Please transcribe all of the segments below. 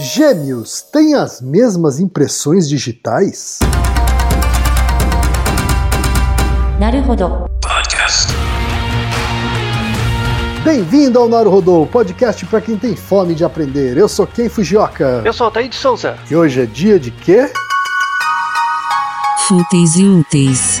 Gêmeos têm as mesmas impressões digitais? Naruhodo. Bem-vindo ao Naruhodô, podcast para quem tem fome de aprender. Eu sou Ken Fujioka. Eu sou o Altair de Souza. E hoje é dia de quê? Fúteis e úteis.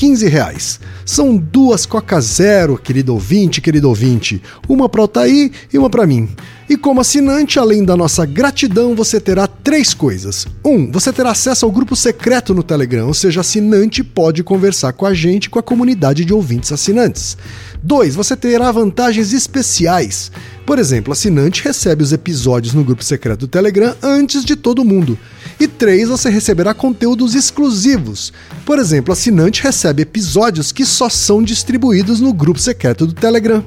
15 reais. São duas Coca Zero, querido ouvinte, querido ouvinte. Uma para Altair e uma para mim. E como assinante, além da nossa gratidão, você terá três coisas. Um, você terá acesso ao grupo secreto no Telegram, ou seja, assinante pode conversar com a gente com a comunidade de ouvintes assinantes. Dois, você terá vantagens especiais. Por exemplo, assinante recebe os episódios no grupo secreto do Telegram antes de todo mundo. E três, você receberá conteúdos exclusivos. Por exemplo, assinante recebe episódios que só são distribuídos no grupo secreto do Telegram.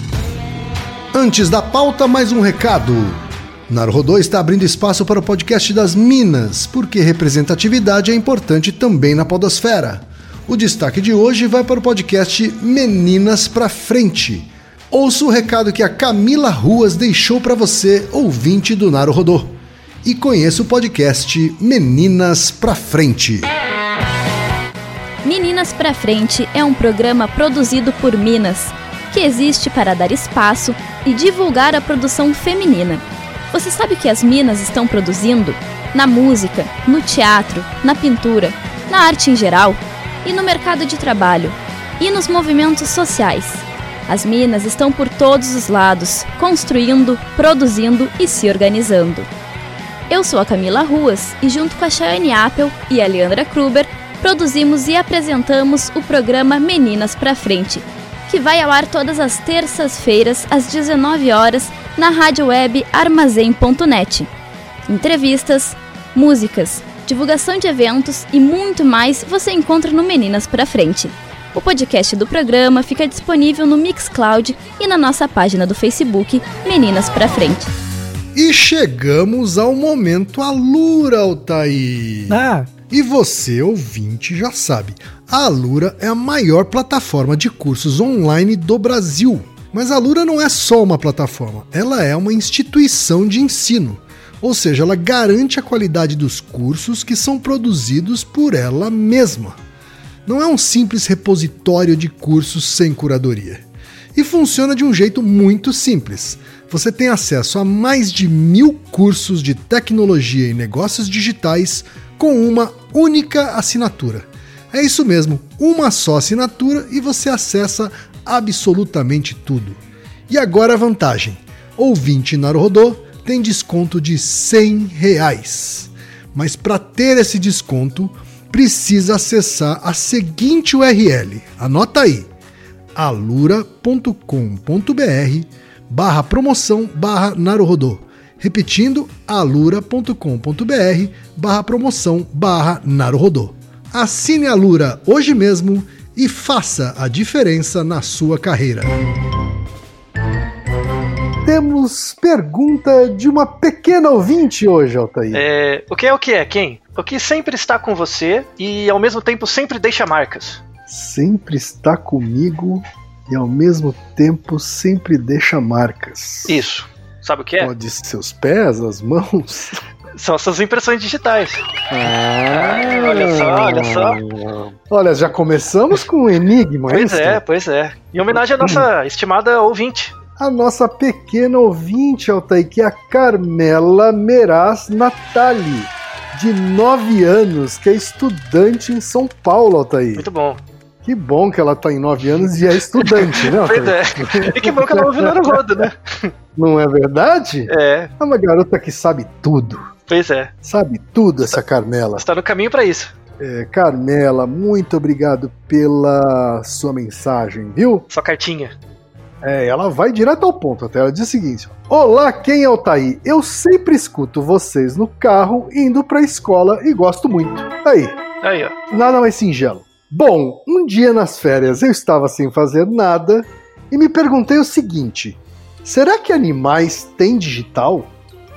Antes da pauta, mais um recado. Naruhodô está abrindo espaço para o podcast das Minas, porque representatividade é importante também na podosfera. O destaque de hoje vai para o podcast Meninas pra Frente. Ouça o recado que a Camila Ruas deixou para você, ouvinte do Naruhodô. E conheça o podcast Meninas pra Frente. Meninas pra Frente é um programa produzido por Minas, que existe para dar espaço e divulgar a produção feminina. Você sabe o que as Minas estão produzindo? Na música, no teatro, na pintura, na arte em geral e no mercado de trabalho e nos movimentos sociais. As Minas estão por todos os lados, construindo, produzindo e se organizando. Eu sou a Camila Ruas e, junto com a Chayane Apple e a Leandra Kruber, produzimos e apresentamos o programa Meninas pra Frente, que vai ao ar todas as terças-feiras às 19 horas na rádio web armazém.net. Entrevistas, músicas, divulgação de eventos e muito mais você encontra no Meninas pra Frente. O podcast do programa fica disponível no Mixcloud e na nossa página do Facebook Meninas pra Frente. E chegamos ao momento Alura, Altair. Ah, E você, ouvinte, já sabe, a Alura é a maior plataforma de cursos online do Brasil. Mas a Alura não é só uma plataforma, ela é uma instituição de ensino. Ou seja, ela garante a qualidade dos cursos que são produzidos por ela mesma. Não é um simples repositório de cursos sem curadoria. E funciona de um jeito muito simples. Você tem acesso a mais de mil cursos de tecnologia e negócios digitais com uma única assinatura. É isso mesmo, uma só assinatura e você acessa absolutamente tudo. E agora a vantagem: ouvinte Naruhodô tem desconto de 100 reais. Mas para ter esse desconto, precisa acessar a seguinte URL. Anota aí: alura.com.br barra promoção barra. Repetindo, alura.com.br barra promoção barra Naruhodô. Assine a Lura hoje mesmo e faça a diferença na sua carreira. Temos pergunta de uma pequena ouvinte hoje, Altair. É, o que é o que é, quem? O que sempre está com você e ao mesmo tempo sempre deixa marcas. Sempre está comigo e ao mesmo tempo sempre deixa marcas. Isso. Sabe o que é? Pode ser seus pés, as mãos. São essas impressões digitais. Ah, olha só, olha só. Olha, já começamos com um enigma, Pois é, pois é. Em homenagem à nossa estimada ouvinte. A nossa pequena ouvinte, Altair, que é a Carmela Meraz Natali, de 9 anos, que é estudante em São Paulo, Altair. Muito bom. Que bom que ela tá em 9 anos e é estudante, né, é. E que bom que ela ouviu no rodo, né? Não é verdade? É, É uma garota que sabe tudo. pois é. Sabe tudo essa Carmela. Você tá no caminho pra isso. É, Carmela, muito obrigado pela sua mensagem, viu? Sua cartinha. É, ela vai direto ao ponto até. Ela diz o seguinte: Olá, quem é o Taí? Eu sempre escuto vocês no carro indo pra escola e gosto muito. Aí, Aí, ó. nada mais singelo. Bom, um dia nas férias eu estava sem fazer nada e me perguntei o seguinte: será que animais têm digital?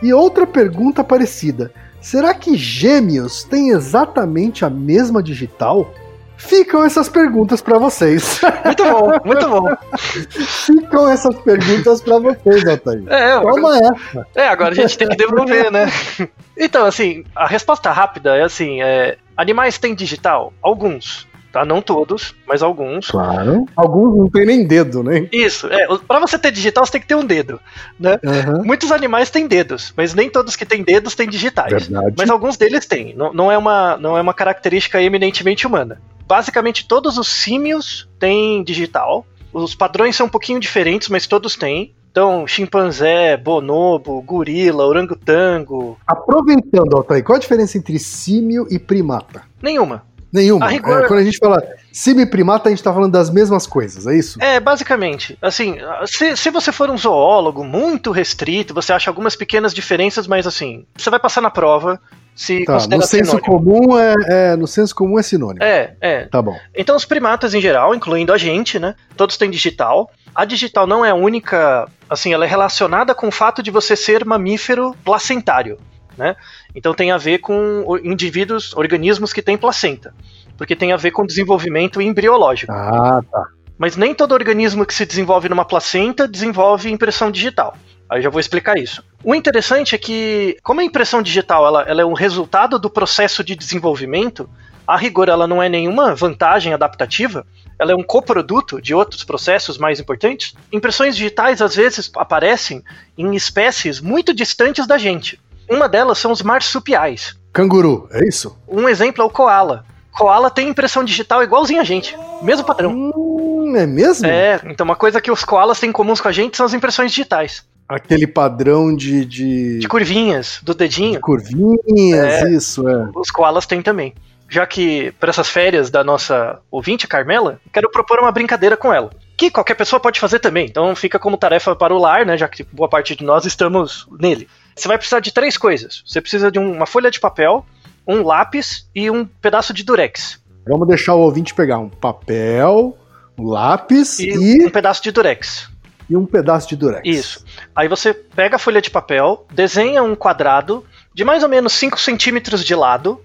E outra pergunta parecida: será que gêmeos têm exatamente a mesma digital? Ficam essas perguntas pra vocês. Muito bom, muito bom. Ficam essas perguntas pra vocês, Altair. É, Toma essa. É, agora a gente tem que devolver, né? Então, assim, a resposta rápida é assim: é, animais têm digital? Alguns. Tá? Não todos, mas alguns. Claro. Alguns não tem nem dedo, né? Isso, é. Pra você ter digital, você tem que ter um dedo. Né? Aham. Muitos animais têm dedos, mas nem todos que têm dedos têm digitais. Verdade. Mas alguns deles têm. Não, não, é uma, não é uma característica eminentemente humana. Basicamente, todos os símios têm digital. Os padrões são um pouquinho diferentes, mas todos têm. Então, chimpanzé, bonobo, gorila, orangotango. Aproveitando, Altair, qual a diferença entre símio e primata? Nenhuma. Nenhuma. A rigor- É, quando a gente fala primata, a gente tá falando das mesmas coisas, é isso? É, basicamente. Assim, se, se você for um zoólogo muito restrito, você acha algumas pequenas diferenças, mas assim, você vai passar na prova se Tá, no senso sinônimo. comum é, é- no senso comum é sinônimo. É, é. Tá bom. Então, os primatas em geral, incluindo a gente, né? Todos têm digital. A digital não é a única. Assim, ela é relacionada com o fato de você ser mamífero placentário, né? Então tem a ver com indivíduos, organismos que têm placenta. Porque tem a ver com desenvolvimento embriológico. Ah, tá. Mas nem todo organismo que se desenvolve numa placenta desenvolve impressão digital. Aí eu já vou explicar isso. O interessante é que, como a impressão digital ela, ela é um resultado do processo de desenvolvimento, a rigor ela não é nenhuma vantagem adaptativa, ela é um coproduto de outros processos mais importantes. Impressões digitais às vezes aparecem em espécies muito distantes da gente. Uma delas são os marsupiais. Canguru, é isso? Um exemplo é o koala. Koala tem impressão digital igualzinho a gente, mesmo padrão. Hum, é mesmo? É, então uma coisa que os koalas têm em comuns com a gente são as impressões digitais. Aquele padrão de, de, De curvinhas, do dedinho, curvinhas, isso, é. os koalas têm também. Já que, para essas férias da nossa ouvinte, Carmela, quero propor uma brincadeira com ela. Que qualquer pessoa pode fazer também, então fica como tarefa para o lar, né? Já que boa parte de nós estamos nele. Você vai precisar de três coisas. Você precisa de um- uma folha de papel, um lápis e um pedaço de durex. Vamos deixar o ouvinte pegar um papel, um lápis E, e, um pedaço de durex. e um pedaço de durex. Isso. Aí você pega a folha de papel, desenha um quadrado de mais ou menos 5 centímetros de lado,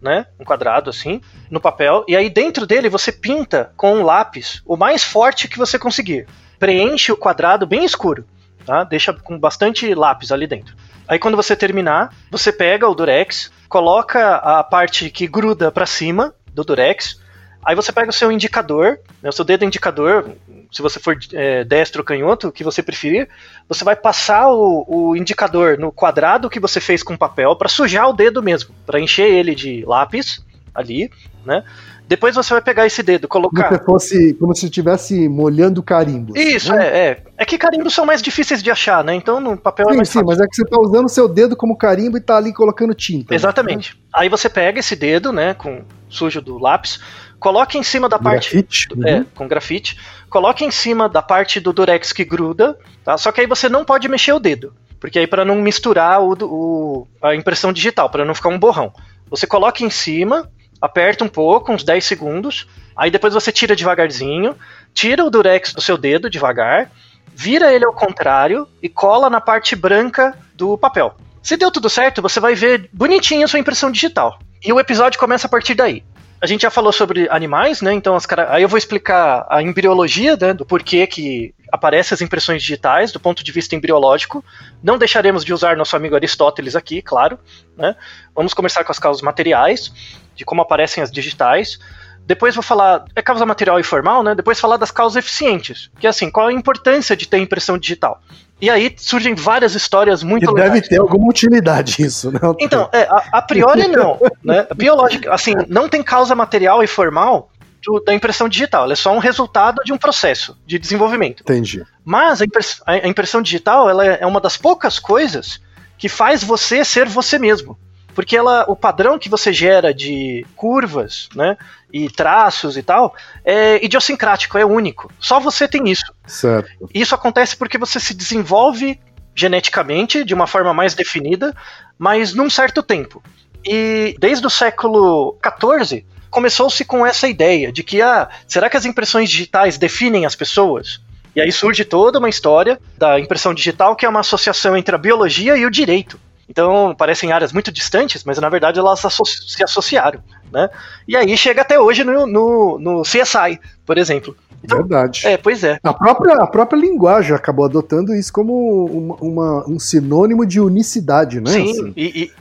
né? Um quadrado assim, no papel, e aí dentro dele você pinta com um lápis o mais forte que você conseguir. Preenche o quadrado bem escuro, tá? Deixa com bastante lápis ali dentro. Aí quando você terminar, você pega o durex, coloca a parte que gruda para cima do durex, aí você pega o seu indicador, né, o seu dedo indicador, se você for é, destro ou canhoto, o que você preferir, você vai passar o, o indicador no quadrado que você fez com papel para sujar o dedo mesmo, para encher ele de lápis ali, né? Depois você vai pegar esse dedo, Como colocar. se fosse, como se estivesse molhando carimbo. Isso, né? é, é. É que carimbos são mais difíceis de achar, né? Então no papel é Sim, mais sim, fácil. mas é que você tá usando o seu dedo como carimbo e tá ali colocando tinta. né? Exatamente. Aí você pega esse dedo, né, com sujo do lápis, coloca em cima da parte Grafite. uhum. É, com grafite. Coloca em cima da parte do durex que gruda, tá? Só que aí você não pode mexer o dedo, porque aí para não misturar o, o- a impressão digital, para não ficar um borrão. Você coloca em cima, aperta um pouco, uns 10 segundos, aí depois você tira devagarzinho, tira o durex do seu dedo devagar, vira ele ao contrário e cola na parte branca do papel. Se deu tudo certo, você vai ver bonitinho a sua impressão digital. E o episódio começa a partir daí. A gente já falou sobre animais, né? Então as cara... aí eu vou explicar a embriologia, né? Do porquê que aparecem as impressões digitais do ponto de vista embriológico. Não deixaremos de usar nosso amigo Aristóteles aqui, claro. Né? Vamos começar com as causas materiais, de como aparecem as digitais. Depois vou falar. É causa material e formal, né? Depois falar das causas eficientes. Que é assim, qual a importância de ter impressão digital? E aí surgem várias histórias muito E deve ter alguma utilidade isso, né? Então, é, a, a priori não, né? Biológica, assim, não tem causa material e formal do- da impressão digital. Ela é só um resultado de um processo de desenvolvimento. Entendi. Mas a, impress- a- a impressão digital ela é uma das poucas coisas que faz você ser você mesmo. Porque ela, o padrão que você gera de curvas, né, e traços e tal, é idiosincrático, é único. Só você tem isso. Certo. Isso acontece porque você se desenvolve geneticamente de uma forma mais definida, mas num certo tempo. E desde o século XIV começou-se com essa ideia de que, ah, será que as impressões digitais definem as pessoas? E aí surge toda uma história da impressão digital que é uma associação entre a biologia e o direito. Então, parecem áreas muito distantes, mas na verdade elas se associaram. Né? E aí chega até hoje no, no, no CSI, por exemplo. Então, Verdade. é, pois é. A própria, a própria linguagem acabou adotando isso como uma, uma- um sinônimo de unicidade, né? Sim, Assim, e, e-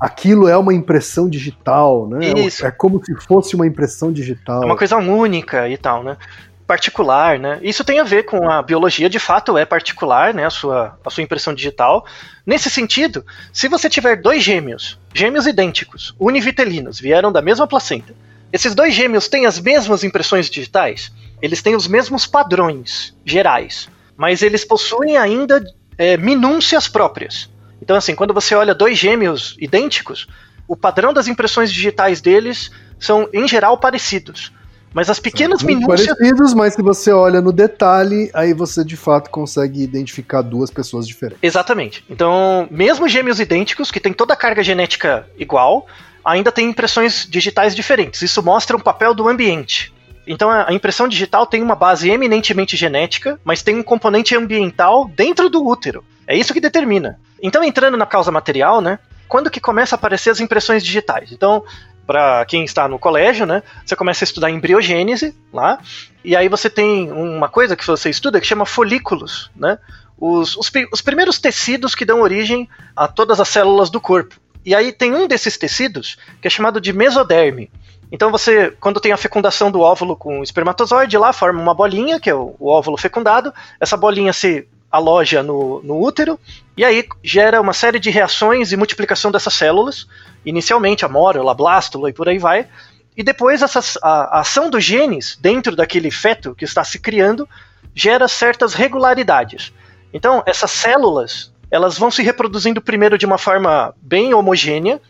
aquilo é uma impressão digital, né? Isso. É como se fosse uma impressão digital. É uma coisa única e tal, né? Particular, né? Isso tem a ver com a biologia, de fato é particular, né? A sua, a sua impressão digital. Nesse sentido, se você tiver dois gêmeos, gêmeos idênticos, univitelinos, vieram da mesma placenta, esses dois gêmeos têm as mesmas impressões digitais, eles têm os mesmos padrões gerais, mas eles possuem ainda é, minúcias próprias. Então, assim, quando você olha dois gêmeos idênticos, o padrão das impressões digitais deles são, em geral, parecidos. Mas as pequenas Muito minúcias. parecidos, mas se você olha no detalhe, aí você de fato consegue identificar duas pessoas diferentes. Exatamente. Então, mesmo gêmeos idênticos, que têm toda a carga genética igual, ainda tem impressões digitais diferentes. Isso mostra um papel do ambiente. Então, a a impressão digital tem uma base eminentemente genética, mas tem um componente ambiental dentro do útero. É isso que determina. Então, entrando na causa material, né? Quando que começa a aparecer as impressões digitais? Então, para quem está no colégio, né? Você começa a estudar embriogênese lá, e aí você tem uma coisa que você estuda que chama folículos, né? Os, os, os primeiros tecidos que dão origem a todas as células do corpo. E aí tem um desses tecidos que é chamado de mesoderme. Então você, quando tem a fecundação do óvulo com o espermatozoide, lá forma uma bolinha, que é o, o óvulo fecundado. Essa bolinha se aloja no, no útero e aí gera uma série de reações e multiplicação dessas células. Inicialmente a mórula, a blástula e por aí vai. E depois a, a ação dos genes dentro daquele feto que está se criando gera certas regularidades. Então essas células elas vão se reproduzindo primeiro de uma forma bem homogênea,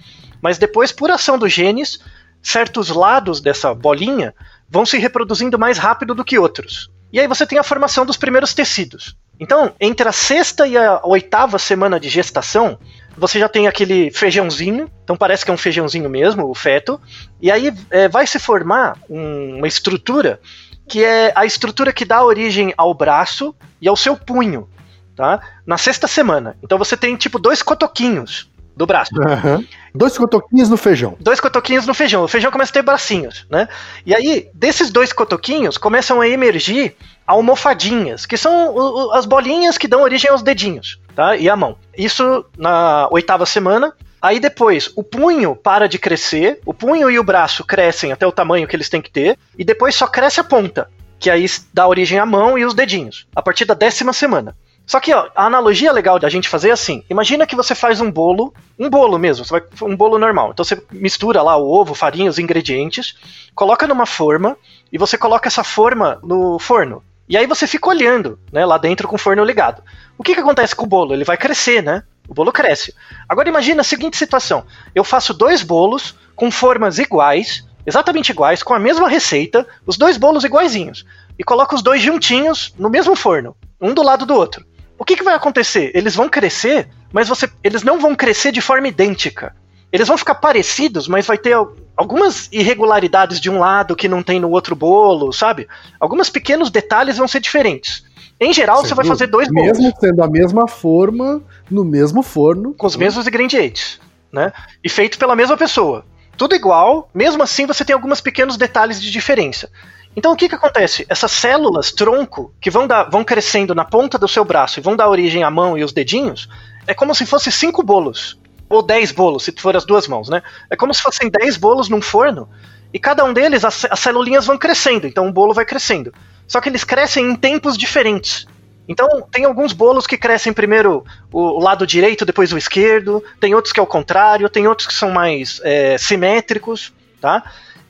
mas depois por ação dos genes certos lados dessa bolinha vão se reproduzindo mais rápido do que outros. E aí você tem a formação dos primeiros tecidos. Então, entre a sexta e a oitava semana de gestação, você já tem aquele feijãozinho, então parece que é um feijãozinho mesmo, o feto, e aí é, vai se formar um- uma estrutura que é a estrutura que dá origem ao braço e ao seu punho, tá? Na sexta semana. Então você tem tipo dois cotoquinhos do braço. Aham. Dois cotoquinhos no feijão. Dois cotoquinhos no feijão. O feijão começa a ter bracinhos, né? E aí, desses dois cotoquinhos, começam a emergir almofadinhas, que são as bolinhas que dão origem aos dedinhos, tá? E a mão. Isso na oitava semana. Aí depois, o punho para de crescer, o punho e o braço crescem até o tamanho que eles têm que ter, e depois só cresce a ponta, que aí dá origem à mão e os dedinhos, a partir da décima semana. Só que ó, a analogia legal da gente fazer é assim: imagina que você faz um bolo, um bolo mesmo, vai, um bolo normal. Então você mistura lá o ovo, farinha, os ingredientes, coloca numa forma e você coloca essa forma no forno. E aí você fica olhando, né, lá dentro com o forno ligado. O que, que acontece com o bolo? Ele vai crescer, né? O bolo cresce. Agora imagina a seguinte situação: eu faço dois bolos com formas iguais, exatamente iguais, com a mesma receita, os dois bolos iguaizinhos, e coloco os dois juntinhos no mesmo forno, um do lado do outro. O que, que vai acontecer? Eles vão crescer, mas você, eles não vão crescer de forma idêntica. Eles vão ficar parecidos, mas vai ter algumas irregularidades de um lado que não tem no outro bolo, sabe? Alguns pequenos detalhes vão ser diferentes. Em geral, você vai viu? fazer dois bolos Mesmo sendo a mesma forma, no mesmo forno. com os mesmos ingredientes, né? E feito pela mesma pessoa. Tudo igual, mesmo assim você tem alguns pequenos detalhes de diferença. Então o que, que acontece? Essas células tronco que vão, dar, vão crescendo na ponta do seu braço e vão dar origem à mão e os dedinhos, é como se fosse cinco bolos. Ou dez bolos, se for as duas mãos, né? É como se fossem dez bolos num forno, e cada um deles, as, as celulinhas vão crescendo, então o bolo vai crescendo. Só que eles crescem em tempos diferentes. Então, tem alguns bolos que crescem primeiro o, o lado direito, depois o esquerdo, tem outros que é o contrário, tem outros que são mais é, simétricos, tá?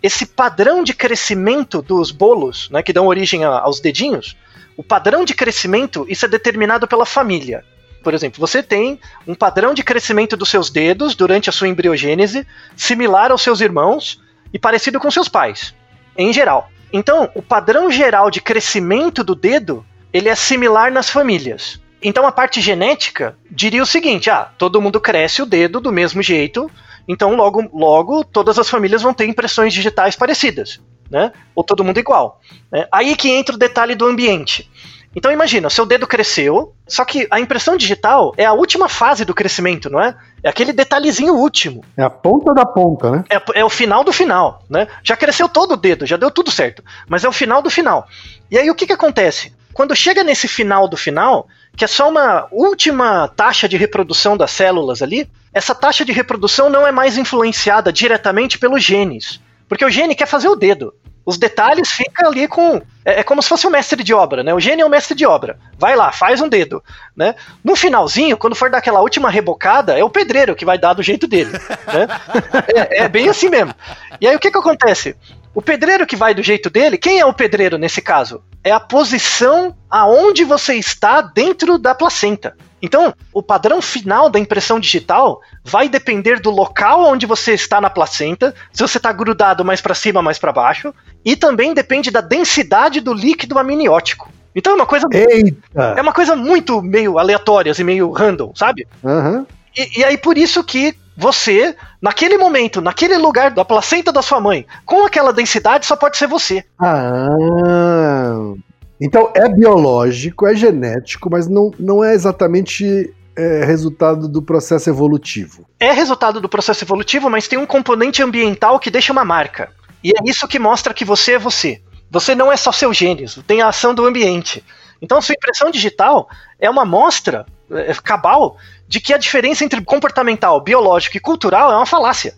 Esse padrão de crescimento dos bolos, né, que dão origem a, aos dedinhos, o padrão de crescimento, isso é determinado pela família. Por exemplo, você tem um padrão de crescimento dos seus dedos durante a sua embriogênese, similar aos seus irmãos e parecido com seus pais, em geral. Então, o padrão geral de crescimento do dedo, ele é similar nas famílias. Então, a parte genética diria o seguinte: ah, todo mundo cresce o dedo do mesmo jeito, então logo, logo todas as famílias vão ter impressões digitais parecidas, né? Ou todo mundo igual. Né? Aí que entra o detalhe do ambiente. Então imagina, seu dedo cresceu, só que a impressão digital é a última fase do crescimento, não é? É aquele detalhezinho último. É a ponta da ponta, né? É, é o final do final, né? Já cresceu todo o dedo, já deu tudo certo, mas é o final do final. E aí o que que acontece? Quando chega nesse final do final, que é só uma última taxa de reprodução das células ali, essa taxa de reprodução não é mais influenciada diretamente pelos genes. Porque o gene quer fazer o dedo. Os detalhes ficam ali com. É, é, como se fosse o mestre de obra, né? O gênio é o mestre de obra. Vai lá, faz um dedo. Né? No finalzinho, quando for dar aquela última rebocada, é o pedreiro que vai dar do jeito dele. Né? é, é bem assim mesmo. E aí o que, que acontece? O pedreiro que vai do jeito dele, quem é o pedreiro nesse caso? É a posição aonde você está dentro da placenta. Então, o padrão final da impressão digital vai depender do local onde você está na placenta, se você está grudado mais para cima, mais para baixo, e também depende da densidade do líquido amniótico. Então é uma coisa. Eita. É uma coisa muito meio aleatória, assim, meio random, sabe? Uhum. E, e aí por isso que você, naquele momento, naquele lugar da placenta da sua mãe, com aquela densidade, só pode ser você. Ah. Então é biológico, é genético, mas não, não é exatamente é, resultado do processo evolutivo. É resultado do processo evolutivo, mas tem um componente ambiental que deixa uma marca. E é isso que mostra que você é você. Você não é só seu gênio, tem a ação do ambiente. Então, sua impressão digital é uma mostra é, cabal de que a diferença entre comportamental, biológico e cultural é uma falácia.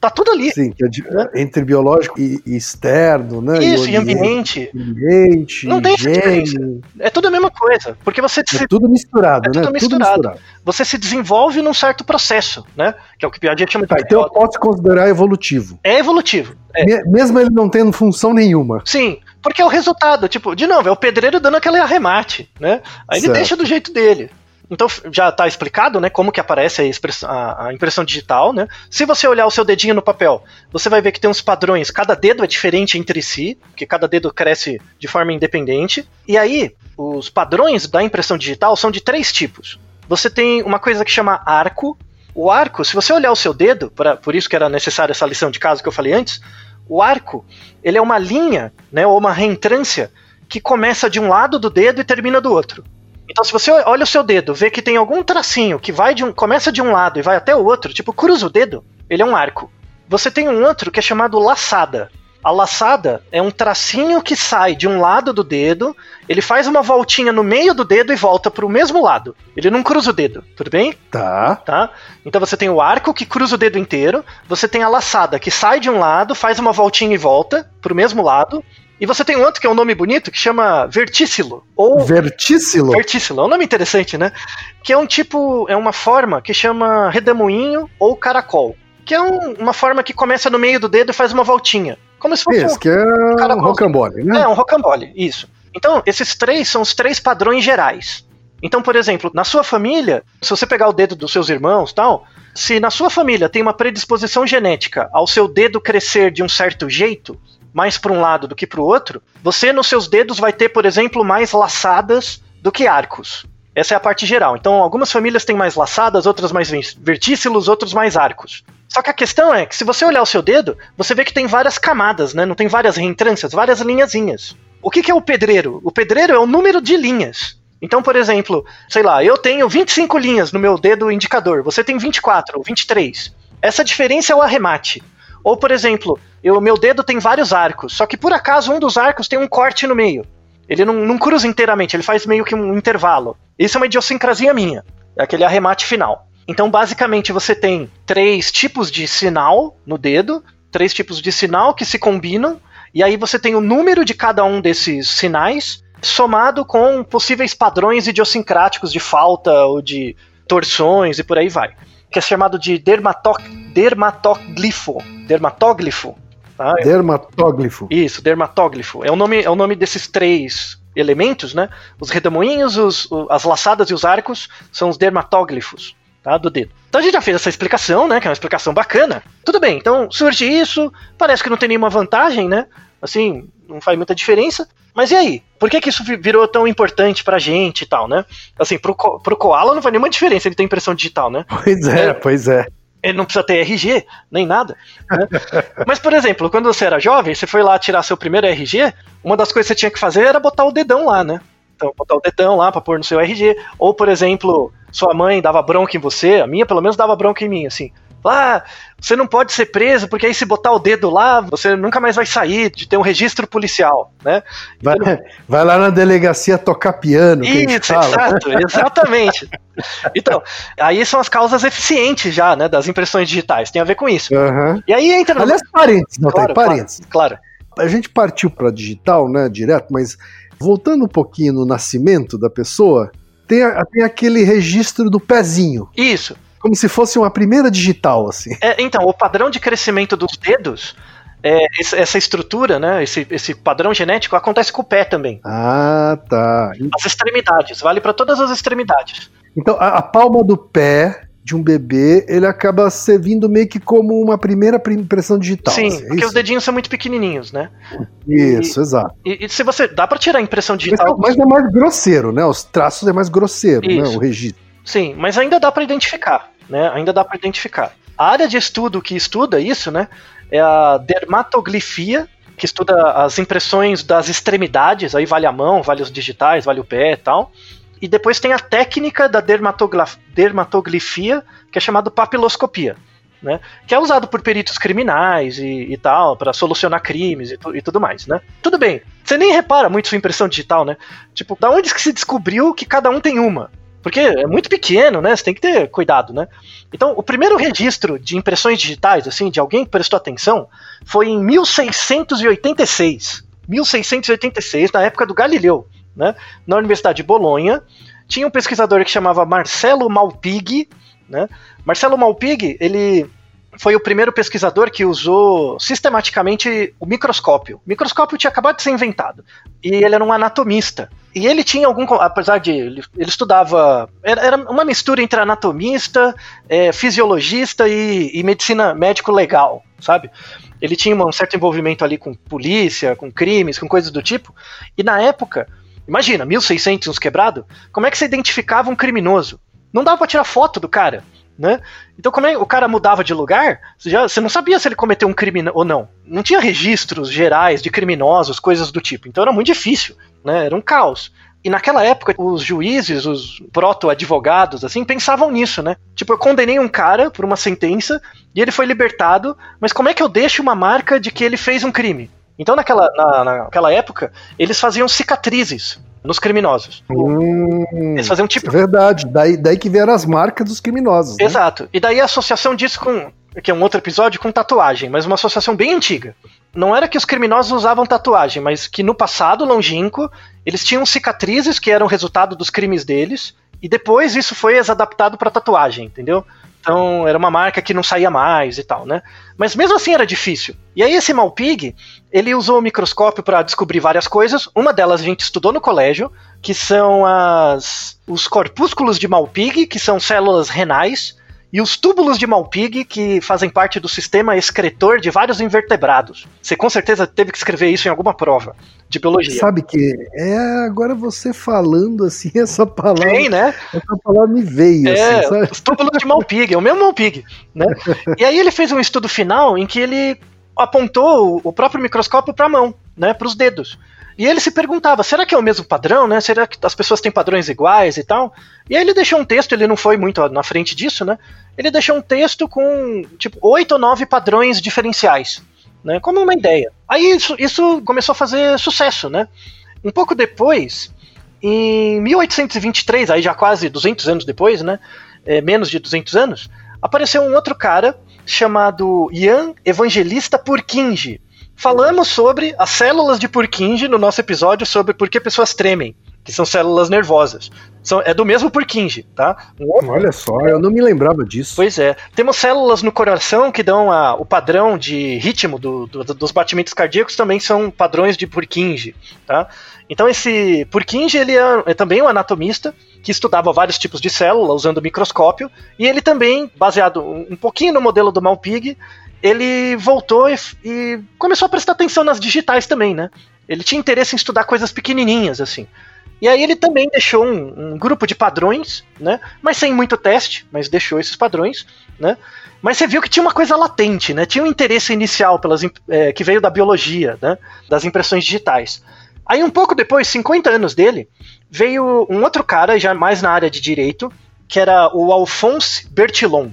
Tá tudo ali. Sim, é né? entre biológico e, e, externo, né? Isso, e, ambiente. Ambiente. Não tem essa diferença. É tudo a mesma coisa. Porque você. É se... tudo misturado, é né? Tudo misturado. tudo misturado. Você se desenvolve num certo processo, né? Que é o que Piaget chama de. Tá, então eu posso considerar evolutivo. É evolutivo. É. Mesmo ele não tendo função nenhuma. Sim, porque é o resultado. Tipo, de novo, é o pedreiro dando aquele arremate, né? Aí certo. ele deixa do jeito dele. Então já está explicado, né, como que aparece a, a, impressão digital, né? Se você olhar o seu dedinho no papel, você vai ver que tem uns padrões. Cada dedo é diferente entre si, porque cada dedo cresce de forma independente. E aí, os padrões da impressão digital são de três tipos. Você tem uma coisa que chama arco. O arco, se você olhar o seu dedo, pra, por isso que era necessária essa lição de casa que eu falei antes, o arco, ele é uma linha, né, ou uma reentrância que começa de um lado do dedo e termina do outro. Então, se você olha o seu dedo, vê que tem algum tracinho que vai de um, começa de um lado e vai até o outro, tipo, cruza o dedo, ele é um arco. Você tem um outro que é chamado laçada. A laçada é um tracinho que sai de um lado do dedo, ele faz uma voltinha no meio do dedo e volta para o mesmo lado. Ele não cruza o dedo, tudo bem? Tá. Tá? Então você tem o arco que cruza o dedo inteiro, você tem a laçada que sai de um lado, faz uma voltinha e volta para o mesmo lado, e você tem um outro que é um nome bonito que chama Vertícilo. Ou Vertícilo? Vertícilo, é um nome interessante, né? Que é um tipo, é uma forma que chama redemoinho ou caracol. Que é um, uma forma que começa no meio do dedo e faz uma voltinha. Como se fosse isso, um, que é um rocambole, né? É, um rocambole, isso. Então, esses três são os três padrões gerais. Então, por exemplo, na sua família, se você pegar o dedo dos seus irmãos tal, se na sua família tem uma predisposição genética ao seu dedo crescer de um certo jeito, mais para um lado do que para o outro, você nos seus dedos vai ter, por exemplo, mais laçadas do que arcos. Essa é a parte geral. Então, algumas famílias têm mais laçadas, outras mais vertícilos, outros mais arcos. Só que a questão é que se você olhar o seu dedo, você vê que tem várias camadas, né? Não tem várias reentrâncias, várias linhazinhas. O que, que é o pedreiro? O pedreiro é o número de linhas. Então, por exemplo, sei lá, eu tenho 25 linhas no meu dedo indicador, você tem 24 ou 23. Essa diferença é o arremate. Ou, por exemplo, o meu dedo tem vários arcos, só que por acaso um dos arcos tem um corte no meio. Ele não, não cruza inteiramente, ele faz meio que um intervalo. Isso é uma idiosincrasia minha, é aquele arremate final. Então, basicamente, você tem três tipos de sinal no dedo, três tipos de sinal que se combinam, e aí você tem o número de cada um desses sinais somado com possíveis padrões idiosincráticos de falta ou de torções e por aí vai. Que é chamado de dermato dermatoglifo. Dermatóglifo. Tá? Dermatóglifo. Isso, dermatóglifo. É o nome, é o nome desses três elementos, né? Os redemoinhos, os, as laçadas e os arcos são os dermatóglifos, tá? Do dedo. Então a gente já fez essa explicação, né? Que é uma explicação bacana. Tudo bem, então surge isso, parece que não tem nenhuma vantagem, né? Assim, não faz muita diferença. Mas e aí? Por que, que isso vi- virou tão importante pra gente e tal, né? Assim, pro, co- pro Koala não faz nenhuma diferença ele ter impressão digital, né? Pois é, pois é. Ele não precisa ter RG, nem nada. né? Mas, por exemplo, quando você era jovem, você foi lá tirar seu primeiro RG, uma das coisas que você tinha que fazer era botar o dedão lá, né? Então, botar o dedão lá pra pôr no seu RG. Ou, por exemplo, sua mãe dava bronca em você, a minha pelo menos dava bronca em mim, assim. Ah, você não pode ser preso, porque aí se botar o dedo lá, você nunca mais vai sair de ter um registro policial, né? Vai, vai lá na delegacia tocar piano, Isso, exato, exatamente. Então, aí são as causas eficientes já, né, das impressões digitais, tem a ver com isso. Aham. E aí entra. Aliás, parênteses, não Claro, tem parênteses. Claro. A gente partiu para digital, né, direto, mas voltando um pouquinho no nascimento da pessoa, tem, tem aquele registro do pezinho, Isso. Como se fosse uma primeira digital, assim. É, então, o padrão de crescimento dos dedos, é, essa estrutura, né, esse, esse padrão genético acontece com o pé também. Ah, tá. As extremidades, vale para todas as extremidades. Então, a, a palma do pé de um bebê, ele acaba servindo meio que como uma primeira pri- impressão digital. Sim, assim, é porque os isso? dedinhos são muito pequenininhos, né? Isso, exato. E, e se você dá para tirar a impressão Mas, digital, mas é mais grosseiro, né? Os traços é mais grosseiro, né? Isso. O registro. sim, mas ainda dá para identificar, né? Ainda dá para identificar. A área de estudo que estuda isso, né, é a dermatoglifia, que estuda as impressões das extremidades, aí vale a mão, vale os digitais, vale o pé e tal. E depois tem a técnica da dermatoglifia, que é chamada papiloscopia, né? Que é usado por peritos criminais e, e tal, para solucionar crimes e, tu- e tudo mais, né? Tudo bem, você nem repara muito sua impressão digital, né? Tipo, da onde que se descobriu que cada um tem uma? Porque é muito pequeno, né? Você tem que ter cuidado, né? Então, o primeiro registro de impressões digitais, assim, de alguém que prestou atenção, foi em 1686. 1686, na época do Galileu, né? Na Universidade de Bolonha. Tinha um pesquisador que chamava Marcelo Malpighi, né? Marcelo Malpighi, ele foi o primeiro pesquisador que usou sistematicamente o microscópio. O microscópio tinha acabado de ser inventado. E ele era um anatomista. E ele tinha algum. Apesar de. Ele, ele estudava. Era, era uma mistura entre anatomista, é, fisiologista e, e medicina médico legal, sabe? Ele tinha um certo envolvimento ali com polícia, com crimes, com coisas do tipo. E na época, imagina, 1600 uns quebrado, como é que você identificava um criminoso? Não dava pra tirar foto do cara, né? Então como é o cara mudava de lugar, você, já, você não sabia se ele cometeu um crime ou não. Não tinha registros gerais de criminosos, coisas do tipo. Então era muito difícil, né? Era um caos. E naquela época, os juízes, os proto-advogados, assim, pensavam nisso, né? Tipo, eu condenei um cara por uma sentença e ele foi libertado, mas como é que eu deixo uma marca de que ele fez um crime? Então, naquela, na- naquela época, eles faziam cicatrizes nos criminosos. Hum, Eles faziam tipo. é verdade. Daí, daí que vieram as marcas dos criminosos. né? Exato. E daí a associação disso com. Que é um outro episódio com tatuagem, mas uma associação bem antiga. Não era que os criminosos usavam tatuagem, mas que no passado longínquo eles tinham cicatrizes que eram resultado dos crimes deles, e depois isso foi adaptado para tatuagem, entendeu? Então era uma marca que não saía mais e tal, né? Mas mesmo assim era difícil. E aí esse Malpig, ele usou o microscópio para descobrir várias coisas. Uma delas a gente estudou no colégio, que são as os corpúsculos de Malpig, que são células renais, e os túbulos de Malpig, que fazem parte do sistema excretor de vários invertebrados. Você com certeza teve que escrever isso em alguma prova de biologia. Sabe que é agora você falando assim, essa palavra, Tem, né? essa palavra me veio, É, assim, os túbulos de Malpig, é o mesmo Malpig, né? E aí ele fez um estudo final em que ele apontou o- o próprio microscópio para a mão, né, para os dedos. E ele se perguntava, será que é o mesmo padrão, né? Será que as pessoas têm padrões iguais e tal? E aí ele deixou um texto, ele não foi muito na frente disso, né? Ele deixou um texto com, tipo, oito ou nove padrões diferenciais, né? Como uma ideia. Aí isso, isso começou a fazer sucesso, né? Um pouco depois, em 1823, aí já quase 200 anos depois, né? É, menos de 200 anos, apareceu um outro cara chamado Ian Evangelista Purkinje. Falamos sobre as células de Purkinje no nosso episódio sobre por que pessoas tremem, que são células nervosas. São, é do mesmo Purkinje, tá? Um outro- Olha só, eu não me lembrava disso. Pois é. Temos células no coração que dão a- o padrão de ritmo do- do- dos batimentos cardíacos, também são padrões de Purkinje, tá? Então esse Purkinje, ele é, é também um anatomista que estudava vários tipos de célula usando microscópio, e ele também, baseado um pouquinho no modelo do Malpighi, ele voltou e, e começou a prestar atenção nas digitais também, né? Ele tinha interesse em estudar coisas pequenininhas, assim. E aí ele também deixou um, um grupo de padrões, né? Mas sem muito teste, mas deixou esses padrões, né? Mas você viu que tinha uma coisa latente, né? Tinha um interesse inicial pelas, é, que veio da biologia, né? Das impressões digitais. Aí um pouco depois, 50 anos dele, veio um outro cara, já mais na área de direito, que era o Alphonse Bertillon.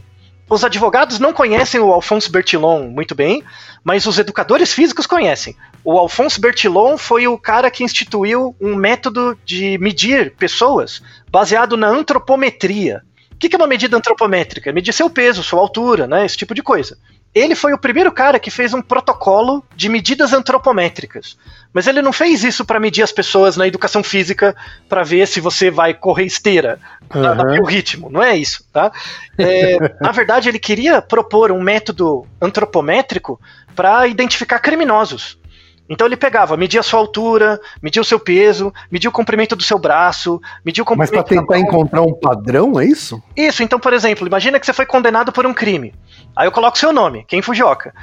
Os advogados não conhecem o Alphonse Bertillon muito bem, mas os educadores físicos conhecem. O Alphonse Bertillon foi o cara que instituiu um método de medir pessoas baseado na antropometria. O que é uma medida antropométrica? Medir seu peso, sua altura, né? Esse tipo de coisa. Ele foi o primeiro cara que fez um protocolo de medidas antropométricas. Mas ele não fez isso para medir as pessoas na educação física para ver se você vai correr esteira na- no ritmo. Não é isso, tá? É, na verdade, ele queria propor um método antropométrico para identificar criminosos. Então ele pegava, media a sua altura, media o seu peso, media o comprimento do seu braço, media o Mas comprimento pra da tentar encontrar um padrão, é isso? Isso, então, por exemplo, imagina que você foi condenado por um crime. Aí eu coloco seu nome, Ken Fujioka.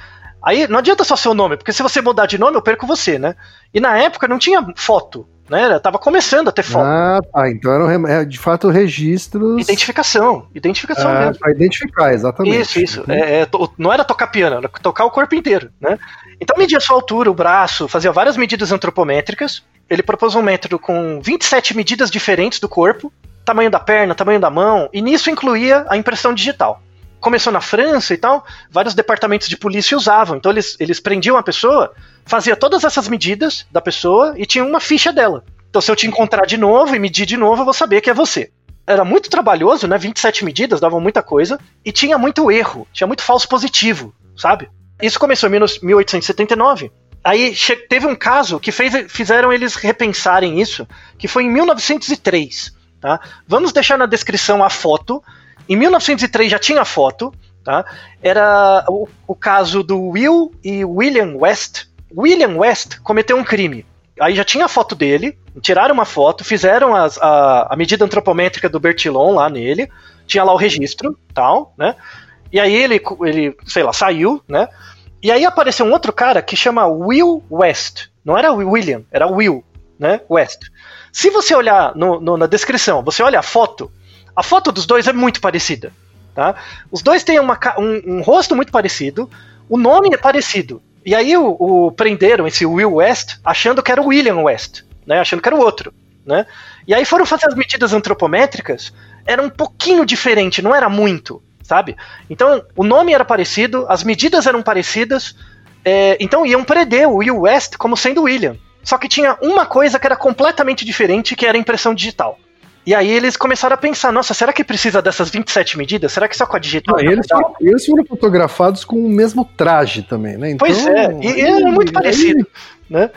Aí não adianta só seu nome, porque se você mudar de nome, eu perco você, né? E na época não tinha foto, né? Tava começando a ter foto. Ah, tá. Então eram é, de fato registros. Identificação, identificação Ah, mesmo. pra identificar, exatamente. Isso, isso. É, é, to- não era tocar piano, era tocar o corpo inteiro, né? Então media sua altura, o braço, fazia várias medidas antropométricas. Ele propôs um método com 27 medidas diferentes do corpo, tamanho da perna, tamanho da mão, e nisso incluía a impressão digital. Começou na França e tal, vários departamentos de polícia usavam. Então eles, eles prendiam a pessoa, fazia todas essas medidas da pessoa e tinha uma ficha dela. Então se eu te encontrar de novo e medir de novo, eu vou saber que é você era muito trabalhoso, né? 27 medidas, davam muita coisa, e tinha muito erro, tinha muito falso positivo, sabe? Isso começou em 1879. Aí teve um caso que fez, fizeram eles repensarem isso, que foi em 1903. Tá? Vamos deixar na descrição a foto. Em 1903 já tinha foto. Tá? Era o, o caso do Will e William West. William West cometeu um crime. Aí já tinha a foto dele, tiraram uma foto, fizeram as- a, a medida antropométrica do Bertillon lá nele, tinha lá o registro, tal, né? E aí ele, ele, sei lá, saiu, né? E aí apareceu um outro cara que chama Will West. Não era William, era Will, né? West. Se você olhar no- no- na descrição, você olha a foto, a foto dos dois é muito parecida, tá? Os dois têm uma um, um rosto muito parecido, o nome é parecido. E aí o, o prenderam esse Will West achando que era o William West, né? Achando que era o outro, né? E aí foram fazer as medidas antropométricas, era um pouquinho diferente, não era muito, sabe? Então o nome era parecido, as medidas eram parecidas, é, então iam prender o Will West como sendo William. Só que tinha uma coisa que era completamente diferente, que era a impressão digital. E aí eles começaram a pensar, nossa, será que precisa dessas 27 medidas? Será que só com a digital? Ah, eles, foram, eles foram fotografados com o mesmo traje também, né? Então, Pois é, e, e era muito parecido, né?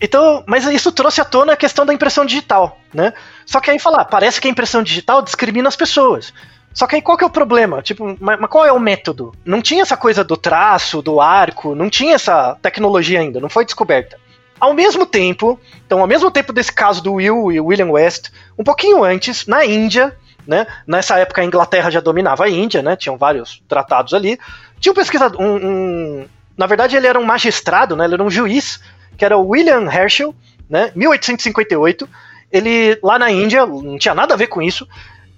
Então, mas isso trouxe à tona a questão da impressão digital, né? Só que aí falar, parece que a impressão digital discrimina as pessoas. Só que aí qual que é o problema? Tipo, mas, qual é o método? Não tinha essa coisa do traço, do arco, não tinha essa tecnologia ainda, não foi descoberta. Ao mesmo tempo, então ao mesmo tempo desse caso do Will e William West, um pouquinho antes, na Índia, né? Nessa época a Inglaterra já dominava a Índia, né? Tinham vários tratados ali. Tinha um pesquisador, um, um- na verdade ele era um magistrado, né? Ele era um juiz, que era o William Herschel, né? 1858. Ele lá na Índia, não tinha nada a ver com isso.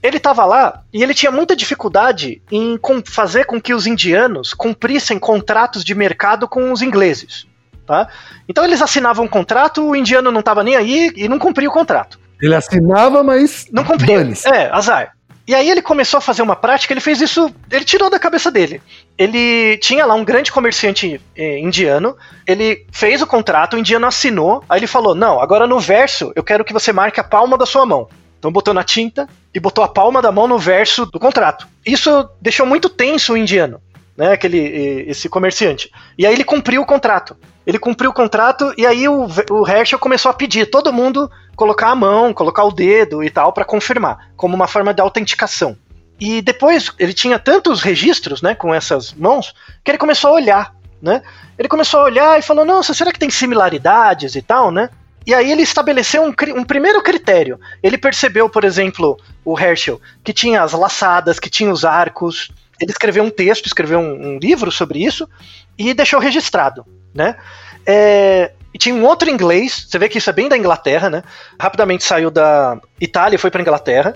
Ele estava lá e ele tinha muita dificuldade em fazer com que os indianos cumprissem contratos de mercado com os ingleses. Tá? Então eles assinavam um contrato, o indiano não estava nem aí e não cumpria o contrato. Ele assinava, mas. Não cumpria. É, azar. E aí ele começou a fazer uma prática, ele fez isso, ele tirou da cabeça dele. Ele tinha lá um grande comerciante eh, indiano, ele fez o contrato, o indiano assinou, aí ele falou: Não, agora no verso eu quero que você marque a palma da sua mão. Então botou na tinta e botou a palma da mão no verso do contrato. Isso deixou muito tenso o indiano. né? Aquele, esse comerciante. E aí ele cumpriu o contrato. Ele cumpriu o contrato e aí o, o Herschel começou a pedir todo mundo colocar a mão, colocar o dedo e tal para confirmar, como uma forma de autenticação. E depois ele tinha tantos registros, né, com essas mãos, que ele começou a olhar, né? Ele começou a olhar e falou: "Nossa, será que tem similaridades e tal, né?" E aí ele estabeleceu um, um, primeiro critério. Ele percebeu, por exemplo, o Herschel, que tinha as laçadas, que tinha os arcos. Ele escreveu um texto, escreveu um, um livro sobre isso e deixou registrado, né? É, e tinha um outro inglês, você vê que isso é bem da Inglaterra, né? Rapidamente saiu da Itália e foi para Inglaterra.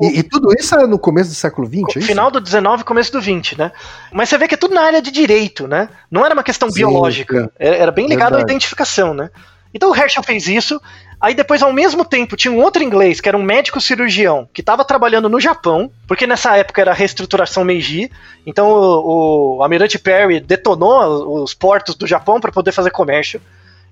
E, e, tudo isso é no começo do século XX? É final do 19 começo do 20, né? Mas você vê que é tudo na área de direito, né? Não era uma questão Sim, biológica, é. era bem ligado Verdade. à identificação, né? Então o Herschel fez isso. Aí depois, ao mesmo tempo, tinha um outro inglês, que era um médico cirurgião, que estava trabalhando no Japão, porque nessa época era a reestruturação Meiji. Então o, o Almirante Perry detonou os portos do Japão para poder fazer comércio.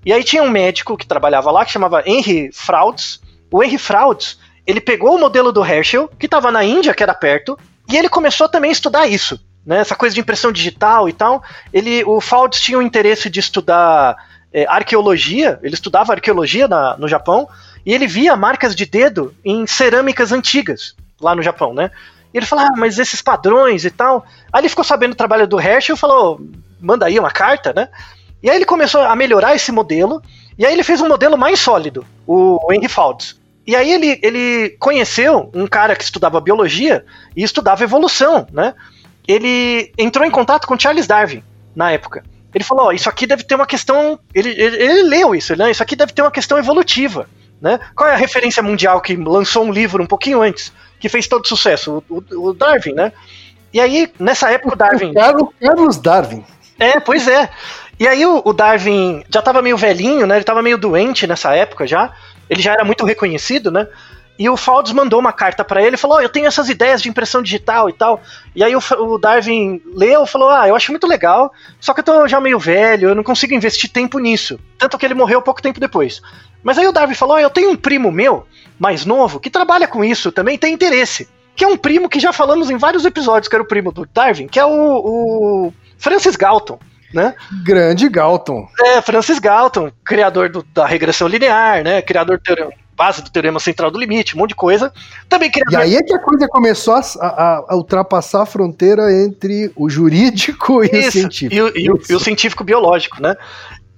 E aí tinha um médico que trabalhava lá, que chamava Henry Frauds. O Henry Frauds, ele pegou o modelo do Herschel, que estava na Índia, que era perto, e ele começou também a estudar isso. Né, essa coisa de impressão digital e tal. Ele, o Frauds tinha o interesse de estudar é, arqueologia, ele estudava arqueologia na, no Japão, e ele via marcas de dedo em cerâmicas antigas lá no Japão, né? E ele falou, ah, mas esses padrões e tal. Aí ele ficou sabendo do trabalho do Herschel e falou, manda aí uma carta, né? E aí ele começou a melhorar esse modelo, e aí ele fez um modelo mais sólido, o Henry Fouts. E aí ele, ele conheceu um cara que estudava biologia e estudava evolução, né? Ele entrou em contato com Charles Darwin na época. Ele falou: ó, isso aqui deve ter uma questão. Ele, ele, ele leu isso, né? Isso aqui deve ter uma questão evolutiva. Né? Qual é a referência mundial que lançou um livro um pouquinho antes, que fez todo sucesso? O, o, o Darwin, né? E aí, nessa época, o Darwin. O Carlos Darwin. É, pois é. E aí o, o Darwin já estava meio velhinho, né? Ele estava meio doente nessa época já. Ele já era muito reconhecido, né? E o Faldes mandou uma carta para ele falou: oh, Eu tenho essas ideias de impressão digital e tal. E aí o, o Darwin leu e falou: Ah, eu acho muito legal, só que eu tô já meio velho, eu não consigo investir tempo nisso. Tanto que ele morreu pouco tempo depois. Mas aí o Darwin falou: oh, Eu tenho um primo meu, mais novo, que trabalha com isso, também tem interesse. Que é um primo que já falamos em vários episódios, que era o primo do Darwin, que é o, o Francis Galton. Né? Grande Galton. É, Francis Galton, criador do, da regressão linear, né? Criador do teorema base do teorema central do limite, um monte de coisa. Também queria E aí é que a coisa começou a, a, a ultrapassar a fronteira entre o jurídico e Isso, o científico. E o, e, o, e o científico biológico, né?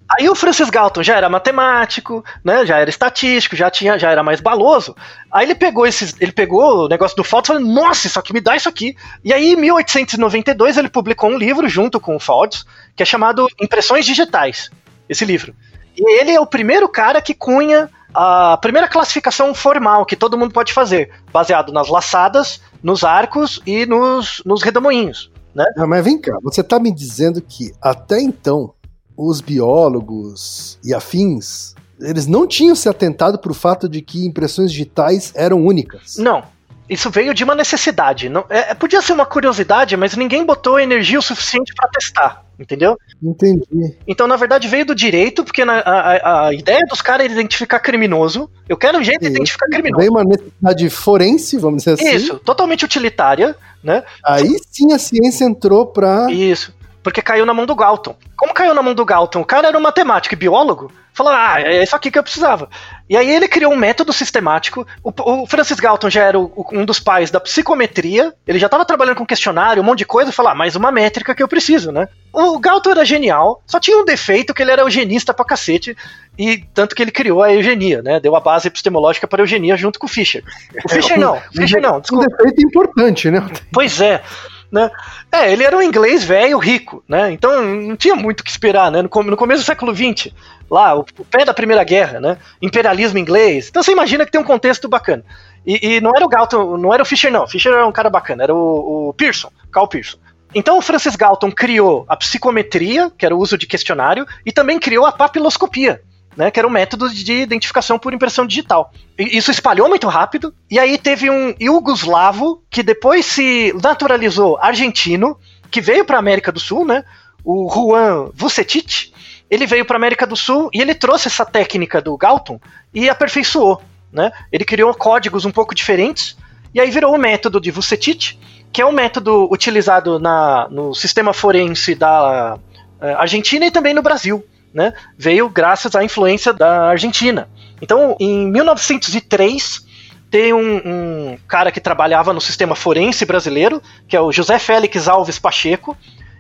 Aí o Francis Galton já era matemático, né? Já era estatístico, já tinha, já era mais baloso. Aí ele pegou esses, ele pegou o negócio do Fod's e falou: "Nossa, isso aqui me dá isso aqui". E aí em 1892 ele publicou um livro junto com o Fod's, que é chamado Impressões Digitais. Esse livro. E ele é o primeiro cara que cunha a primeira classificação formal que todo mundo pode fazer, baseado nas laçadas, nos arcos e nos, nos redemoinhos. Né? Não, mas vem cá, você está me dizendo que até então os biólogos e afins eles não tinham se atentado para o fato de que impressões digitais eram únicas. Não, isso veio de uma necessidade. Não, é, podia ser uma curiosidade, mas ninguém botou energia o suficiente para testar, entendeu? Entendi. Então, na verdade, veio do direito, porque na, a, a, ideia dos caras é identificar criminoso. Eu quero um jeito de identificar criminoso. Veio uma necessidade forense, vamos dizer assim. Isso, totalmente utilitária, né? Aí sim a ciência entrou pra. Isso porque caiu na mão do Galton. Como caiu na mão do Galton? O cara era um matemático e biólogo. Falou, ah, é isso aqui que eu precisava. E aí ele criou um método sistemático. O, o Francis Galton já era o, um dos pais da psicometria. Ele já estava trabalhando com questionário, um monte de coisa. Falou, ah, mais uma métrica que eu preciso, né? O Galton era genial, só tinha um defeito que ele era eugenista pra cacete. E tanto que ele criou a eugenia, né? Deu a base epistemológica para a eugenia junto com o Fischer. O Fischer é, não, o Fischer não. Desculpa. Um defeito importante, né? Pois é. Né? É, ele era um inglês velho, rico, né? Então não tinha muito o que esperar, né? No, começo do século XX, lá, o, pé da Primeira Guerra, né? Imperialismo inglês. Então você imagina que tem um contexto bacana. E, e não era o Galton, não era o Fischer, não. O Fischer era um cara bacana, era o, o Pearson, Carl Pearson. Então o Francis Galton criou a psicometria, que era o uso de questionário, e também criou a papiloscopia, né, que era um método de identificação por impressão digital. E isso espalhou muito rápido, e aí teve um Yugoslavo que depois se naturalizou argentino, que veio para a América do Sul, né, o Juan Vucetic, ele veio para a América do Sul e ele trouxe essa técnica do Galton e aperfeiçoou. Né? Ele criou códigos um pouco diferentes E aí virou o método de Vucetich, que é um método utilizado na, no sistema forense da eh, Argentina e também no Brasil. Né? Veio graças à influência da Argentina. Então, em 1903, tem um, um, cara que trabalhava no sistema forense brasileiro, que é o José Félix Alves Pacheco.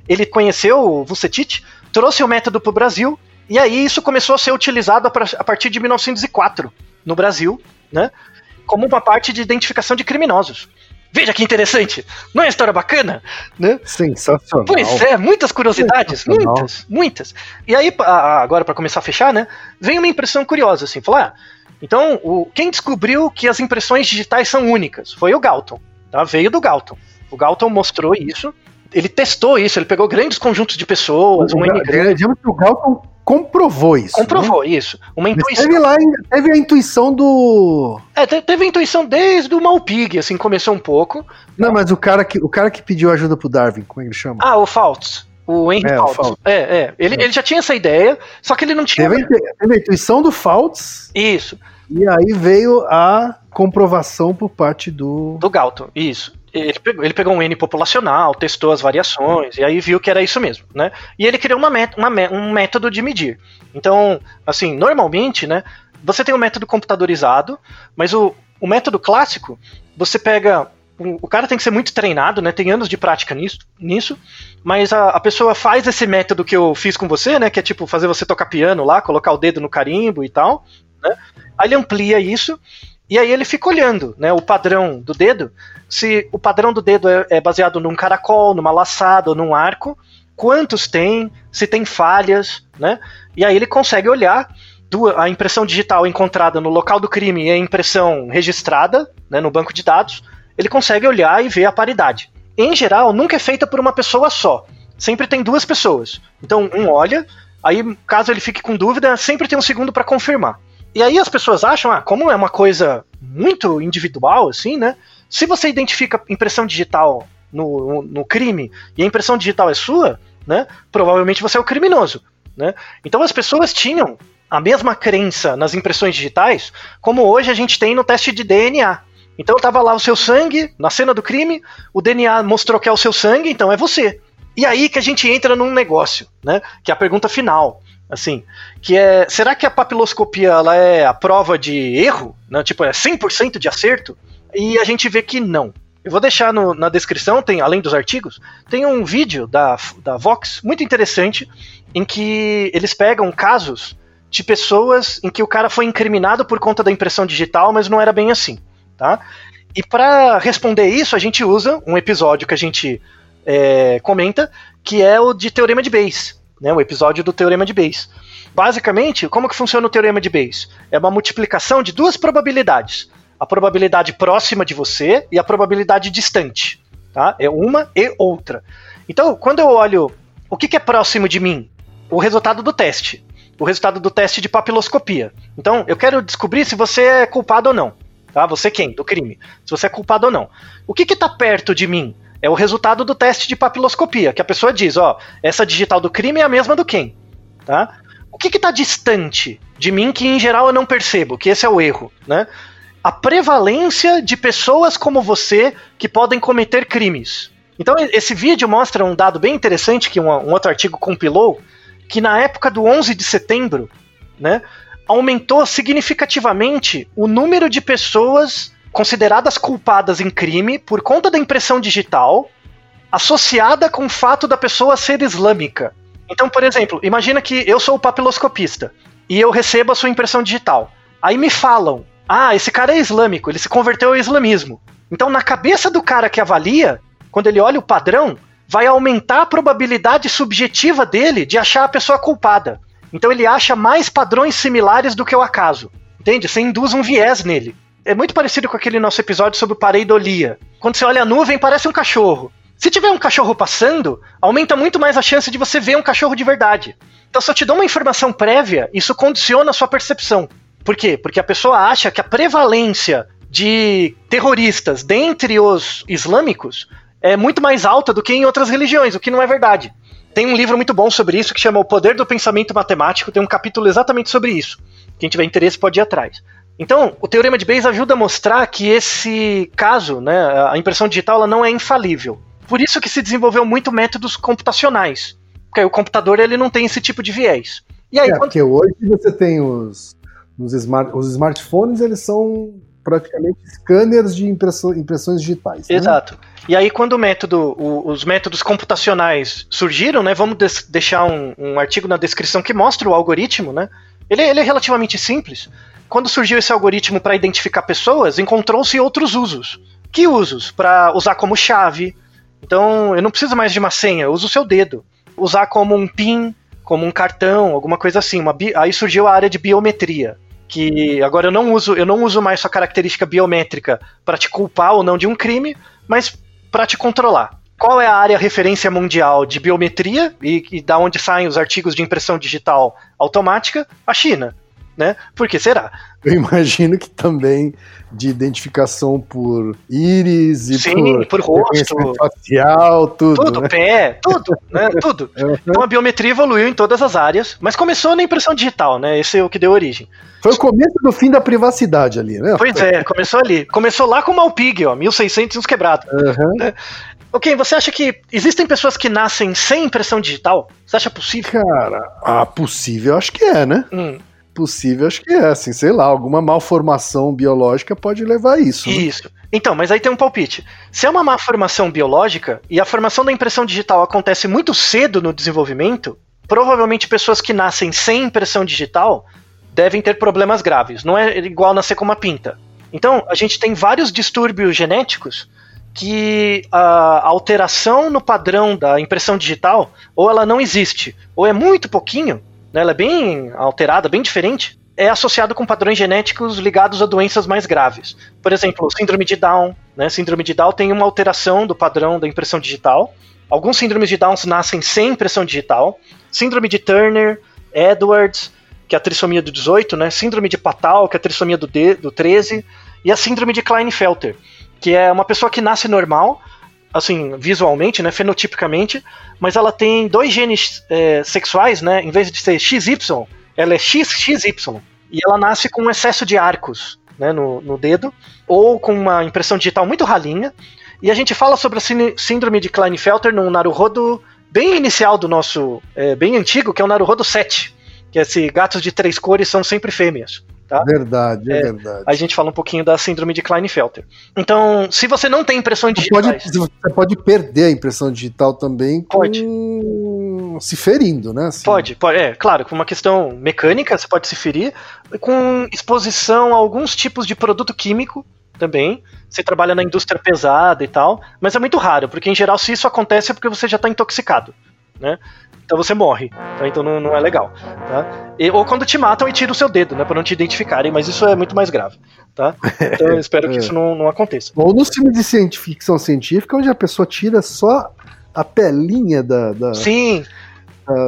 Ele conheceu o Vucetich, trouxe o método para o Brasil, e aí isso começou a ser utilizado a partir de 1904 no Brasil, né? Como uma parte de identificação de criminosos. Veja que interessante. Não é história bacana? Né? Sensacional. Pois é, muitas curiosidades. Muitas, muitas. E aí, agora para começar a fechar, né? Vem uma impressão curiosa, assim, falar. Ah, então, o, quem descobriu que as impressões digitais são únicas foi o Galton. Tá? Veio do Galton. O Galton mostrou isso. Ele testou isso, ele pegou grandes conjuntos de pessoas, o, um Digamos que o Galton comprovou isso. Comprovou né? isso. Uma intuição. teve lá, teve a intuição do. É, teve a intuição desde o Malpig, assim, começou um pouco. Não, mas o cara que, o cara que pediu ajuda pro Darwin, como é que ele chama? Ah, o Faults. O Henry é, Faults. É, é. Ele, é. ele já tinha essa ideia, só que ele não tinha. Teve, teve a intuição do Faults. Isso. E aí veio a comprovação por parte do. Do Galton, isso. Ele pegou, ele pegou um N populacional, testou as variações, e aí viu que era isso mesmo, né? E ele criou uma met uma, um método de medir. Então, assim, normalmente, né, você tem um método computadorizado, mas o, o método clássico, você pega o cara tem que ser muito treinado, né? Tem anos de prática nisso, nisso mas a, a, pessoa faz esse método que eu fiz com você, né? Que é tipo fazer você tocar piano lá, colocar o dedo no carimbo e tal, né? Aí ele amplia isso e aí ele fica olhando, né? O padrão do dedo, se o padrão do dedo é, é baseado num caracol, numa laçada ou num arco, quantos tem, se tem falhas, né? E aí ele consegue olhar a impressão digital encontrada no local do crime e a impressão registrada, né, no banco de dados ele consegue olhar e ver a paridade. Em geral, nunca é feita por uma pessoa só. Sempre tem duas pessoas. Então, um olha, aí, caso ele fique com dúvida, sempre tem um segundo para confirmar. E aí as pessoas acham, ah, como é uma coisa muito individual, assim, né? Se você identifica impressão digital no, no crime e a impressão digital é sua, né? Provavelmente você é o criminoso, né? Então as pessoas tinham a mesma crença nas impressões digitais como hoje a gente tem no teste de DNA. Então tava lá o seu sangue na cena do crime, o DNA mostrou que é o seu sangue, então é você. E aí que a gente entra num negócio, né? Que é a pergunta final, assim, que é, será que a papiloscopia ela é a prova de erro, né? Tipo, é 100% de acerto? E a gente vê que não. Eu vou deixar no, na descrição, tem além dos artigos, tem um vídeo da, da Vox muito interessante em que eles pegam casos de pessoas em que o cara foi incriminado por conta da impressão digital, mas não era bem assim tá? E para responder isso, a gente usa um episódio que a gente é, comenta, que é o de Teorema de Bayes, né? O episódio do Teorema de Bayes. Basicamente, como que funciona o Teorema de Bayes? É uma multiplicação de duas probabilidades. A probabilidade próxima de você e a probabilidade distante. Tá? É uma e outra. Então, quando eu olho o que, que é próximo de mim, o resultado do teste. O resultado do teste de papiloscopia. Então, eu quero descobrir se você é culpado ou não. Tá? Você quem? Do crime. Se você é culpado ou não. O que está perto de mim? É o resultado do teste de papiloscopia, que a pessoa diz, ó, essa digital do crime é a mesma do quem. Tá? O que está distante de mim que em geral eu não percebo, que esse é o erro, né? A prevalência de pessoas como você que podem cometer crimes. Então esse vídeo mostra um dado bem interessante que um, um outro artigo compilou, que na época do 11 de setembro, né, aumentou significativamente o número de pessoas consideradas culpadas em crime por conta da impressão digital associada com o fato da pessoa ser islâmica. Então, por exemplo, imagina que eu sou o papiloscopista e eu recebo a sua impressão digital. Aí me falam: "Ah, esse cara é islâmico, ele se converteu ao islamismo". Então, na cabeça do cara que avalia, quando ele olha o padrão, vai aumentar a probabilidade subjetiva dele de achar a pessoa culpada. Então ele acha mais padrões similares do que o acaso. Entende? Você induz um viés nele. É muito parecido com aquele nosso episódio sobre pareidolia. Quando você olha a nuvem, parece um cachorro. Se tiver um cachorro passando, aumenta muito mais a chance de você ver um cachorro de verdade. Então, se eu te dou uma informação prévia, isso condiciona a sua percepção. Por quê? Porque a pessoa acha que a prevalência de terroristas dentre os islâmicos é muito mais alta do que em outras religiões, o que não é verdade. tem um livro muito bom sobre isso que chama O Poder do Pensamento Matemático, tem um capítulo exatamente sobre isso. Quem tiver interesse pode ir atrás. Então, o teorema de Bayes ajuda a mostrar que esse caso, né, a impressão digital, ela não é infalível. Por isso que se desenvolveu muito métodos computacionais. Porque o computador ele não tem esse tipo de viés. E aí, É, quando- porque hoje você tem os, os, smart, os smartphones, eles são praticamente scanners de impressões digitais. né? Exato. E aí, quando o método, o- os métodos computacionais surgiram, né? Vamos des- deixar um, um artigo na descrição que mostra o algoritmo, né? Ele, ele é relativamente simples. Quando surgiu esse algoritmo para identificar pessoas, encontrou-se outros usos. Que usos? Para usar como chave. Então, eu não preciso mais de uma senha, eu uso o seu dedo. Usar como um PIN, como um cartão, alguma coisa assim. Bi- aí surgiu a área de biometria que agora eu não uso, eu não uso mais sua característica biométrica para te culpar ou não de um crime, mas para te controlar. Qual é a área referência mundial de biometria e, e da onde saem os artigos de impressão digital automática? A China, né? Por que será? Eu imagino que também de identificação por íris e Sim, por rosto. reconhecimento facial, tudo. Tudo, né? pé, tudo, né? Tudo. Então a biometria evoluiu em todas as áreas, mas começou na impressão digital, né? Esse é o que deu origem. Foi o começo do fim da privacidade ali, né? Pois é, começou ali. Começou lá com o Malpig, ó, 1600 e uns quebrados. Aham. Ok, você acha que existem pessoas que nascem sem impressão digital? Você acha possível? Cara, ah, possível acho que é, né? Hum, Possível acho que é, assim, sei lá, alguma malformação biológica pode levar a isso. né? isso. Então, mas aí tem um palpite. Se é uma má formação biológica e a formação da impressão digital acontece muito cedo no desenvolvimento, provavelmente pessoas que nascem sem impressão digital devem ter problemas graves. Não é igual nascer com uma pinta. Então, a gente tem vários distúrbios genéticos que a alteração no padrão da impressão digital ou ela não existe, ou é muito pouquinho, né, ela é bem alterada, bem diferente, é associado com padrões genéticos ligados a doenças mais graves. Por exemplo, síndrome de Down. Né? Síndrome de Down tem uma alteração do padrão da impressão digital. Alguns síndromes de Down nascem sem impressão digital. Síndrome de Turner, Edwards, que é a trissomia do 18, né? Síndrome de Patal, que é a trissomia do, D, do 13, e a síndrome de Klinefelter, que é uma pessoa que nasce normal, assim, visualmente, né, fenotipicamente, mas ela tem dois genes é, sexuais, né, em vez de ser XY, ela é XXY, e ela nasce com um excesso de arcos, né, no, no dedo, ou com uma impressão digital muito ralinha, e a gente fala sobre a sín- síndrome de Klinefelter no Naruhodo bem inicial do nosso, é, bem antigo, que é o Naruhodo 7, que é esse gatos de três cores são sempre fêmeas. Tá? Verdade, é, É, verdade. A gente fala um pouquinho da síndrome de Klinefelter. Então, se você não tem impressões Você pode, digitais, você pode perder a impressão digital também com- Pode. se ferindo, né? assim. Pode, pode, é, claro, com uma questão mecânica você pode se ferir, com exposição a alguns tipos de produto químico também. Você trabalha na indústria pesada e tal, mas é muito raro, porque em geral, se isso acontece é porque você já está intoxicado, né? Então você morre, tá? então não, não é legal, tá? E- ou quando te matam e tiram o seu dedo, né, para não te identificarem, mas isso é muito mais grave, tá? Então eu espero que isso não, não aconteça. Ou nos filmes de cienti- ficção científica, onde a pessoa tira só a pelinha da, da, Sim,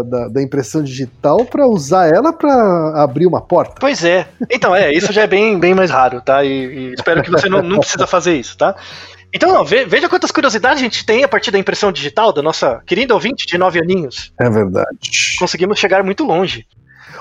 da- da impressão digital para usar ela para abrir uma porta. Pois é. Então, é, isso já é bem, bem mais raro, tá? E, e espero que você não, não precisa fazer isso, tá? Então, veja quantas curiosidades a gente tem a partir da impressão digital da nossa querida ouvinte de nove aninhos. É verdade. Conseguimos chegar muito longe.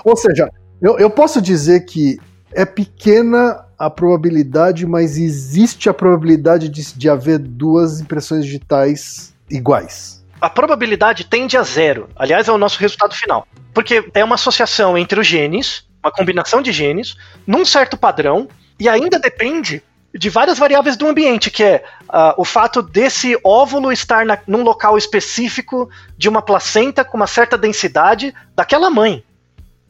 Ou seja, eu, eu posso dizer que é pequena a probabilidade, mas existe a probabilidade de, de haver duas impressões digitais iguais. A probabilidade tende a zero. Aliás, é o nosso resultado final. Porque é uma associação entre os genes, uma combinação de genes, num certo padrão, e ainda depende de várias variáveis do ambiente, que é ah, o fato desse óvulo estar na, num local específico de uma placenta com uma certa densidade daquela mãe.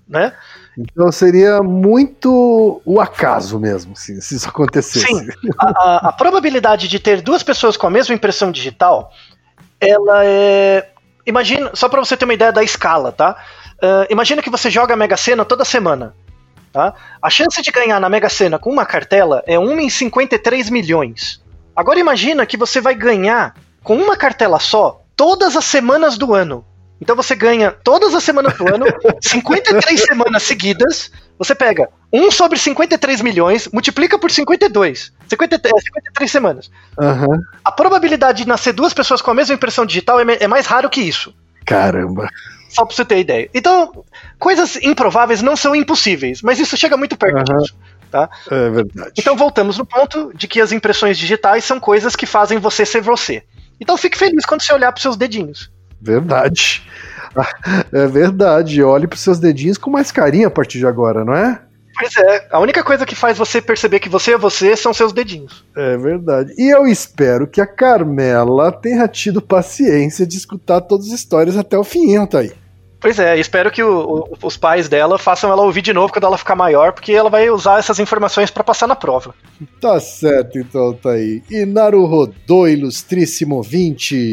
Né? Então seria muito o acaso mesmo, se, se isso acontecesse. Sim, a, a- a probabilidade de ter duas pessoas com a mesma impressão digital, ela é. Imagina, só para você ter uma ideia da escala, tá? Ah, imagina que você joga a Mega Sena toda semana. Tá? A chance de ganhar na Mega Sena com uma cartela é 1 em 53 milhões. Agora imagina que você vai ganhar com uma cartela só todas as semanas do ano. Então você ganha todas as semanas do ano, 53 semanas seguidas. Você pega 1 sobre 53 milhões, multiplica por 52. 53, é, 53 semanas. Aham. A probabilidade de nascer duas pessoas com a mesma impressão digital é, é mais raro que isso. Caramba. Só pra você ter ideia. Então, coisas improváveis não são impossíveis, mas isso chega muito perto Aham. disso. Tá? É verdade. Então voltamos no ponto de que as impressões digitais são coisas que fazem você ser você. Então fique feliz quando você olhar pros seus dedinhos. Verdade. É verdade. Olhe pros seus dedinhos com mais carinho a partir de agora, não é? Pois é, a única coisa que faz você perceber que você é você são seus dedinhos. É verdade. E eu espero que a Carmela tenha tido paciência de escutar todas as histórias até o fim, hein, Thaí? Pois é, espero que o- o- os pais dela façam ela ouvir de novo quando ela ficar maior, porque ela vai usar essas informações pra passar na prova. Tá certo, então, Thaí. E Naruhodô, ilustríssimo 20.